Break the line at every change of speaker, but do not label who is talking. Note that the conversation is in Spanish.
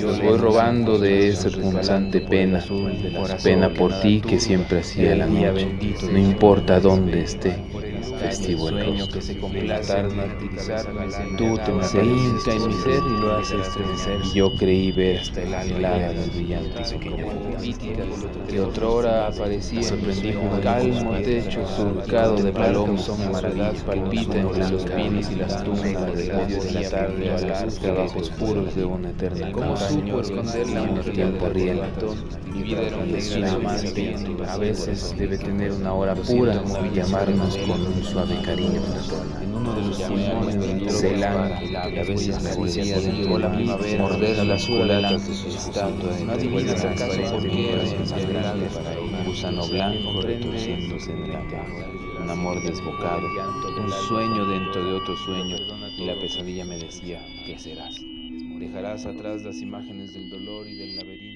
Los voy robando de esa punzante pena, pena por ti que siempre hacía la noche, no importa dónde esté festivo el rostro. Tú te se hinca en mi ser y lo hace estremecer. Y yo creí ver hasta el las brillantes que otrora aparecía sorprendí un calmo techo surcado de palomas maravillas palpita entre los pinos y las tumbas de la tarde a los trabajos puros de una eterna como supo esconderla en el tiempo a veces debe tener una hora pura y llamarnos con un suave cariño en uno de los pulmones celana y a veces me decía de la morder las culatas de su estatua no adivinas acaso por qué era un gusano blanco retorciéndose en el agua, un amor desbocado, un sueño dentro de otro sueño, y la pesadilla me decía, ¿qué serás? Dejarás atrás las imágenes del dolor y del laberinto